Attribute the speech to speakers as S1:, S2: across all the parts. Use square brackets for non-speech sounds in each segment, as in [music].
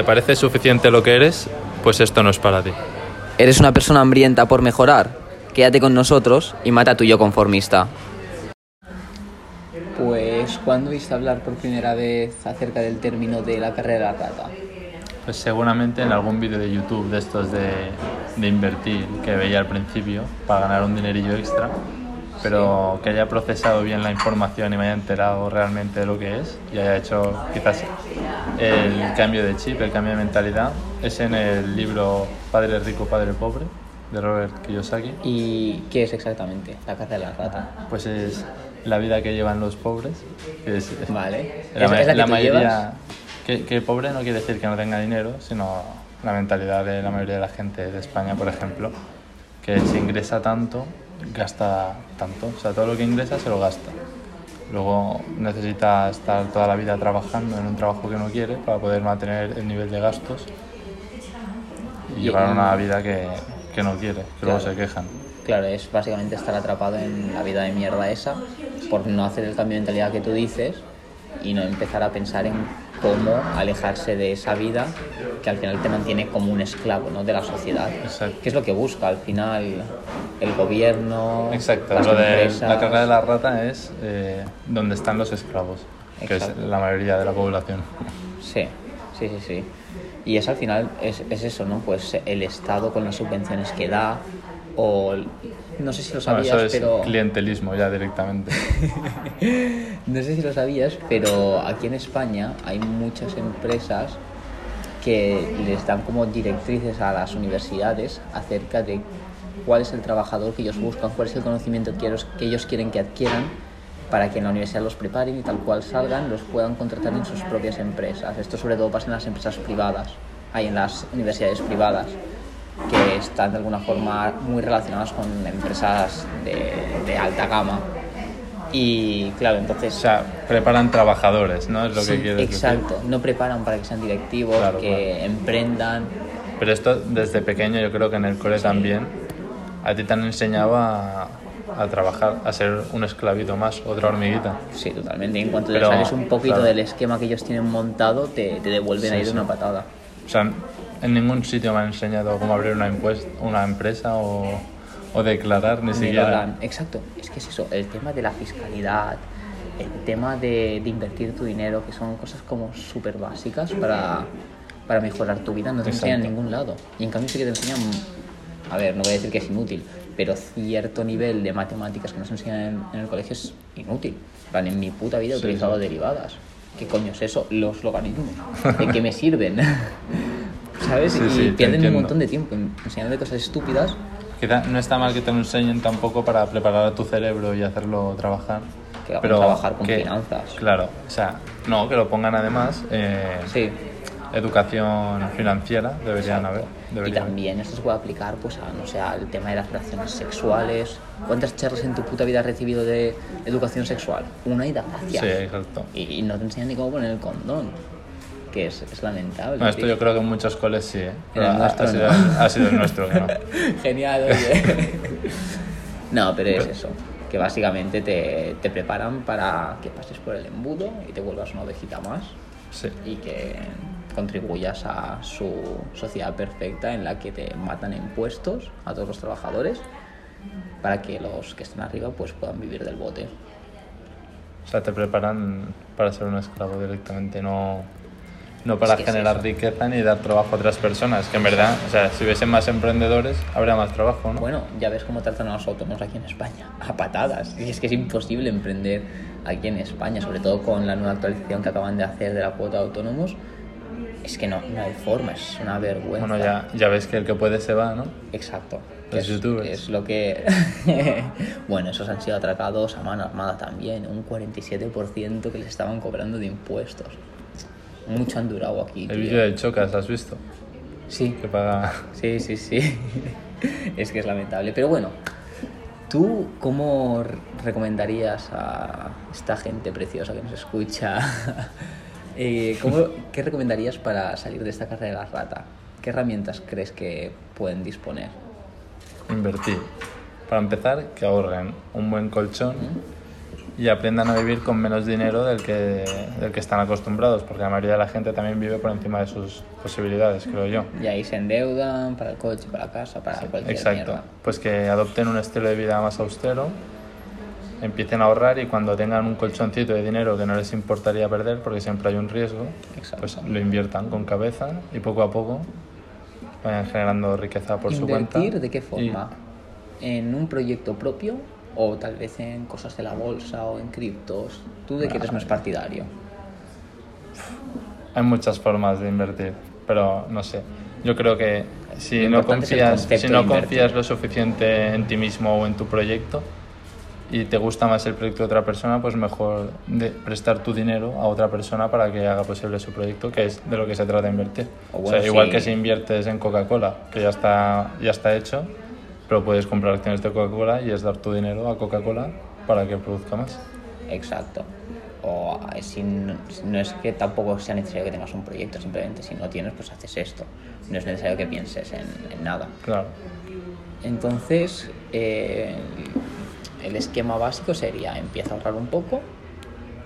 S1: te parece suficiente lo que eres, pues esto no es para ti.
S2: ¿Eres una persona hambrienta por mejorar? Quédate con nosotros y mata a tu yo conformista. Pues, ¿cuándo viste hablar por primera vez acerca del término de la carrera rata?
S1: Pues seguramente en algún vídeo de YouTube de estos de, de invertir que veía al principio para ganar un dinerillo extra, pero que haya procesado bien la información y me haya enterado realmente de lo que es y haya hecho quizás el cambio de chip, el cambio de mentalidad, es en el libro Padre Rico, Padre Pobre de Robert Kiyosaki.
S2: ¿Y qué es exactamente la carrera rata?
S1: Pues es la vida que llevan los pobres. Que es,
S2: Vale.
S1: la,
S2: ¿Es- es la que
S1: la
S2: tú
S1: mayoría. Que, que pobre no quiere decir que no tenga dinero, sino la mentalidad de la mayoría de la gente de España, por ejemplo, que si ingresa tanto, gasta tanto. O sea, todo lo que ingresa se lo gasta. Luego necesita estar toda la vida trabajando en un trabajo que no quiere para poder mantener el nivel de gastos y
S2: Y-
S1: llevar una vida que, que no quiere, que luego se quejan.
S2: Claro, es básicamente estar atrapado en la vida de mierda esa por no hacer el cambio de mentalidad que tú dices y no empezar a pensar en cómo alejarse de esa vida que al final te mantiene como un esclavo ¿no? de la sociedad.
S1: Exacto.
S2: Que es lo que busca al final el gobierno,
S1: Exacto,
S2: las
S1: lo de
S2: empresas.
S1: la carrera de la rata es eh, donde están los esclavos, que
S2: Exacto.
S1: es la mayoría de la población.
S2: Sí, sí, sí, sí. Y es al final, es, es eso, ¿no? Pues el Estado con las subvenciones que da, o no sé si lo
S1: Bueno,
S2: sabías,
S1: eso es
S2: pero...
S1: clientelismo ya directamente. [laughs]
S2: No sé si lo sabías, pero aquí en España hay muchas empresas que les dan como directrices a las universidades acerca de cuál es el trabajador que ellos buscan, cuál es el conocimiento que ellos, que ellos quieren que adquieran para que en la universidad los preparen y tal cual salgan los puedan contratar en sus propias empresas. Esto sobre todo pasa en las empresas privadas, hay en las universidades privadas que están de alguna forma muy relacionadas con empresas de, de alta gama. Y claro, entonces...
S1: O sea, preparan trabajadores, ¿no? Es lo
S2: Sí,
S1: que quieres
S2: exacto.
S1: decir.
S2: No preparan para que sean directivos,
S1: Claro,
S2: que
S1: claro.
S2: emprendan.
S1: Pero esto desde pequeño yo creo que en el cole también a ti te han enseñado a, a trabajar, a ser un esclavito más, otra hormiguita.
S2: Sí, totalmente. En cuanto
S1: Pero,
S2: te sales un poquito
S1: claro.
S2: del esquema que ellos tienen montado, te, te devuelven
S1: Sí,
S2: ahí de una patada.
S1: O sea, en ningún sitio me han enseñado cómo abrir una, una empresa o, o declarar, ni siquiera.
S2: Exacto. Es que es eso. El tema de la fiscalidad, el tema de, de invertir tu dinero, que son cosas como súper básicas para, para mejorar tu vida, no te
S1: Exacto.
S2: enseñan en ningún lado. Y en cambio sí que te enseñan, a ver, no voy a decir que es inútil, pero cierto nivel de matemáticas que nos enseñan en, en el colegio es inútil. Plan, En mi puta vida he
S1: Sí,
S2: utilizado
S1: sí.
S2: derivadas. ¿Qué coño es eso? Los logaritmos. ¿En qué me sirven? [laughs] ¿Sabes?
S1: Sí,
S2: y
S1: sí,
S2: pierden un montón de tiempo en- enseñándote cosas estúpidas
S1: Quizá no está mal que te lo enseñen tampoco para preparar a tu cerebro y hacerlo trabajar.
S2: Que hagan trabajar con finanzas.
S1: Claro, o sea, no, que lo pongan además. eh,
S2: Sí.
S1: Educación financiera deberían haber.
S2: Y
S1: deberían.
S2: también esto se puede aplicar pues a, no sé, al tema de las relaciones sexuales. ¿Cuántas charlas en tu puta vida has recibido de educación sexual? Una y da gracias.
S1: Sí, exacto.
S2: Y, y no te enseñan ni cómo poner el condón. Que es, es lamentable.
S1: No, esto
S2: tío.
S1: yo creo que en muchos coles sí, ¿eh?
S2: En el
S1: Ha-
S2: nuestro
S1: ha, sido,
S2: no.
S1: ha sido el nuestro, no. [laughs]
S2: Genial, oye. [laughs] no, pero es eso. Que básicamente te, te preparan para que pases por el embudo y te vuelvas una ovejita más.
S1: Sí.
S2: y que contribuyas a su sociedad perfecta en la que te matan impuestos a todos los trabajadores para que los que están arriba pues puedan vivir del bote.
S1: O sea, te preparan para ser un esclavo directamente, no, no para
S2: Es que es
S1: generar riqueza ni dar trabajo a otras personas. Que en verdad, o sea, si hubiesen más emprendedores, habría más trabajo, ¿no?
S2: Bueno, ya ves cómo tratan a los autónomos aquí en España, [laughs] a patadas. Y es que es imposible emprender aquí en España, sobre todo con la nueva actualización que acaban de hacer de la cuota de autónomos. Es que no, no hay forma, es una vergüenza.
S1: Bueno, ya, ya ves que el que puede se va, ¿no?
S2: Exacto.
S1: Los
S2: es,
S1: youtubers.
S2: es lo que... [laughs] bueno, esos han sido atracados a mano armada también. Un 47% que les estaban cobrando de impuestos. Mucho han durado aquí.
S1: El vídeo del Chocas, ¿has visto?
S2: Sí,
S1: Que paga...
S2: sí, sí, sí. [laughs] es que es lamentable. Pero bueno, ¿tú cómo recomendarías a esta gente preciosa que nos escucha? [laughs] eh, ¿cómo- ¿Qué recomendarías para salir de esta carrera de la rata? ¿Qué herramientas crees que pueden disponer?
S1: Invertir. Para empezar, que ahorren un buen colchón y aprendan a vivir con menos dinero del que, del que están acostumbrados, porque la mayoría de la gente también vive por encima de sus posibilidades, creo yo.
S2: Y ahí se endeudan para el coche, para la casa, para cualquier
S1: Exacto,
S2: mierda.
S1: pues que adopten un estilo de vida más austero, empiecen a ahorrar y cuando tengan un colchoncito de dinero que no les importaría perder, porque siempre hay un riesgo,
S2: Exacto.
S1: pues lo inviertan con cabeza y poco a poco vayan generando riqueza por su cuenta.
S2: ¿Invertir de qué
S1: Y-
S2: forma? ¿En un proyecto propio o tal vez en cosas de la bolsa o en criptos? ¿Tú de qué eres más partidario?
S1: Hay muchas formas de invertir, pero no sé. Yo creo que si
S2: Lo
S1: no confías, si no confías lo suficiente en ti mismo o en tu proyecto y te gusta más el proyecto de otra persona, pues mejor de prestar tu dinero a otra persona para que haga posible su proyecto, que es de lo que se trata de invertir.
S2: O
S1: O,
S2: bueno,
S1: sea, igual
S2: sí.
S1: que si inviertes en Coca-Cola, que ya está, ya está hecho, pero puedes comprar acciones de Coca-Cola y es dar tu dinero a Coca-Cola para que produzca más.
S2: Exacto. O eh, si no, es que tampoco sea necesario que tengas un proyecto, simplemente si no tienes, pues haces esto. No es necesario que pienses en, en nada.
S1: Claro.
S2: Entonces, eh, el esquema básico sería empieza a ahorrar un poco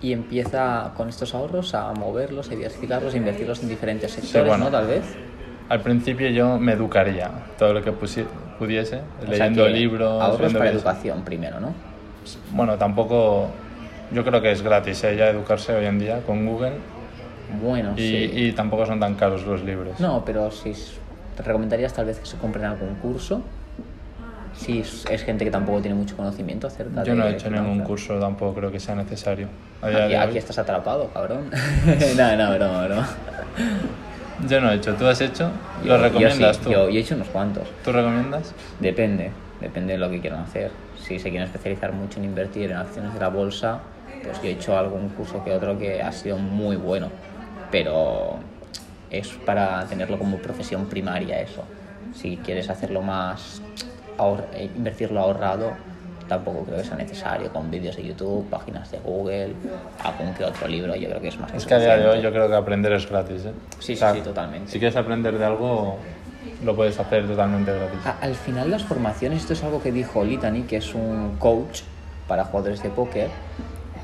S2: y empieza con estos ahorros a moverlos, a diversificarlos, a invertirlos en diferentes sectores,
S1: bueno.
S2: ¿no? Tal vez.
S1: Al principio yo me educaría todo lo que pusi- pudiese,
S2: O sea
S1: leyendo
S2: que
S1: libros.
S2: Ahorros para educación primero, ¿no?
S1: Bueno, tampoco. Yo creo que es gratis ¿eh? ya educarse hoy en día con Google
S2: Bueno,
S1: y,
S2: sí.
S1: y tampoco son tan caros los libros.
S2: No, pero si s- te recomendarías tal vez que se compren algún curso. Si es, es gente que tampoco tiene mucho conocimiento acerca de.
S1: Yo no he hecho ningún curso, tampoco creo que sea necesario.
S2: Aquí, aquí estás atrapado, cabrón. [laughs] no, no, broma, broma.
S1: Yo no he hecho. ¿Tú has hecho?
S2: Yo-
S1: ¿Lo recomiendas
S2: yo sí,
S1: tú?
S2: Yo, yo he hecho unos cuantos.
S1: ¿Tú recomiendas?
S2: Depende, depende de lo que quieran hacer. Si se quieren especializar mucho en invertir en acciones de la bolsa, pues yo he hecho algún curso que otro que ha sido muy bueno, pero es para tenerlo como profesión primaria eso. Si quieres hacerlo más, ahor- eh, invertirlo ahorrado, tampoco creo que sea necesario con vídeos de YouTube, páginas de Google, algún que otro libro, yo creo que es más
S1: Es que a día de hoy yo creo que aprender es gratis. ¿eh?
S2: Sí,
S1: O sea,
S2: sí, sí, totalmente.
S1: Si quieres aprender de algo, lo puedes hacer totalmente gratis.
S2: A- Al final las formaciones, esto es algo que dijo Litany, que es un coach para jugadores de póker,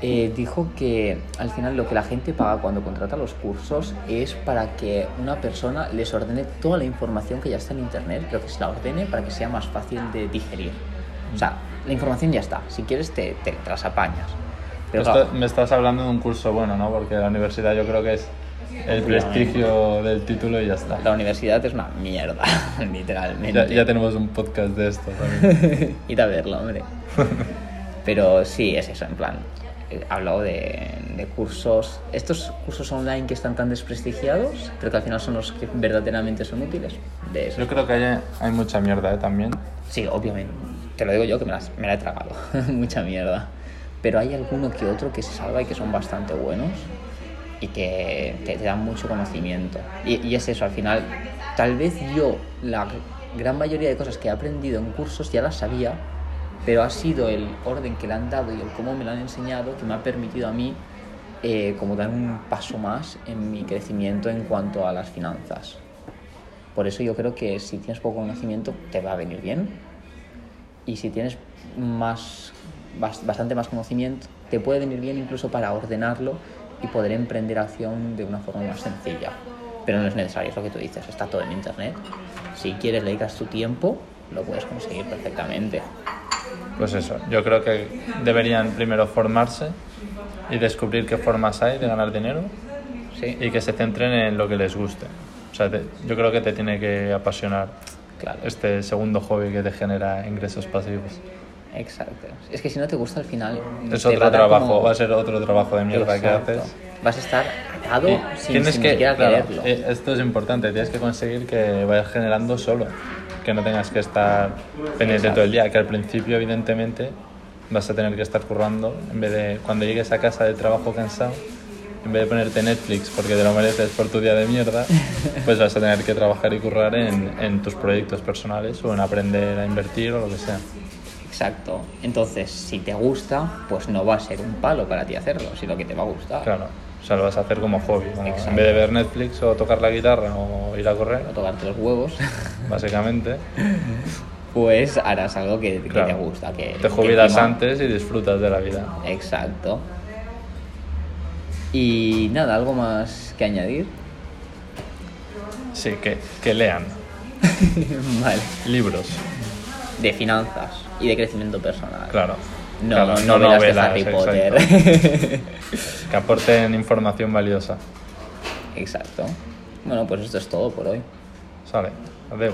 S2: eh, dijo que al final lo que la gente paga cuando contrata los cursos es para que una persona les ordene toda la información que ya está en internet, pero que se la ordene para que sea más fácil de digerir. O sea, la información ya está, si quieres te, te, las apañas. Pero
S1: Esto-
S2: claro,
S1: me estás hablando de un curso bueno, ¿no? Porque la universidad yo creo que es el prestigio del título y ya está.
S2: la universidad es una mierda, [laughs] literalmente.
S1: Ya, ya tenemos un podcast de esto también. [laughs]
S2: Ir a verlo, hombre. Pero sí, es eso, en plan. He hablado de, de cursos, estos cursos online que están tan desprestigiados, pero que al final son los que verdaderamente son útiles. De eso.
S1: Yo creo que hay, hay mucha mierda ¿eh? también.
S2: Sí, obviamente. Te lo digo yo que me, las- me la he tragado. [laughs] Mucha mierda. Pero hay alguno que otro que se salva y que son bastante buenos y que te, te dan mucho conocimiento. Y, y es eso, al final, tal vez yo la gran mayoría de cosas que he aprendido en cursos ya las sabía, pero ha sido el orden que le han dado y el cómo me lo han enseñado que me ha permitido a mí eh, como dar un paso más en mi crecimiento en cuanto a las finanzas. Por eso yo creo que si tienes poco conocimiento te va a venir bien. Y si tienes más, bas- bastante más conocimiento, te puede venir bien incluso para ordenarlo y poder emprender acción de una forma más sencilla. Pero no es necesario, es lo que tú dices, está todo en internet. Si quieres, le dedicas tu tiempo, lo puedes conseguir perfectamente.
S1: Pues eso, yo creo que deberían primero formarse y descubrir qué formas hay de ganar dinero
S2: Sí,
S1: y que se centren en lo que les guste. O sea, te- yo creo que te tiene que apasionar
S2: claro.
S1: este segundo hobby que te genera ingresos pasivos.
S2: Exacto. Es que si no te gusta al final.
S1: Es
S2: va
S1: otro trabajo,
S2: como-
S1: va a ser otro trabajo de mierda
S2: Exacto.
S1: que haces.
S2: Vas a estar atado
S1: Y
S2: sin,
S1: tienes
S2: sin
S1: que,
S2: siquiera
S1: claro,
S2: quererlo.
S1: eh, esto es importante, tienes que conseguir que vayas generando solo, que no tengas que estar pendiente todo el día, que al principio evidentemente vas a tener que estar currando, en vez de cuando llegues a casa del trabajo cansado, en vez de ponerte Netflix porque te lo mereces por tu día de mierda, [laughs] pues vas a tener que trabajar y currar en, en tus proyectos personales o en aprender a invertir o lo que sea.
S2: Exacto. Entonces, si te gusta, pues no va a ser un palo para ti hacerlo, sino que te va a gustar.
S1: Claro, o sea, lo vas a hacer como hobby, en vez de ver Netflix o tocar la guitarra o ir a correr,
S2: O tocarte los huevos. [laughs]
S1: básicamente. [laughs]
S2: pues harás algo que, te gusta. Que,
S1: Te jubilas antes y disfrutas de la vida.
S2: Exacto. Y nada, ¿algo más que añadir?
S1: Sí, que, que lean [laughs]
S2: vale.
S1: libros,
S2: De finanzas y de crecimiento personal.
S1: claro.
S2: No,
S1: Claro,
S2: no novelas de
S1: novelas,
S2: Harry
S1: exacto.
S2: Potter. [laughs]
S1: Que aporten información valiosa.
S2: Exacto. Bueno, pues esto es todo por hoy.
S1: Sale, adiós.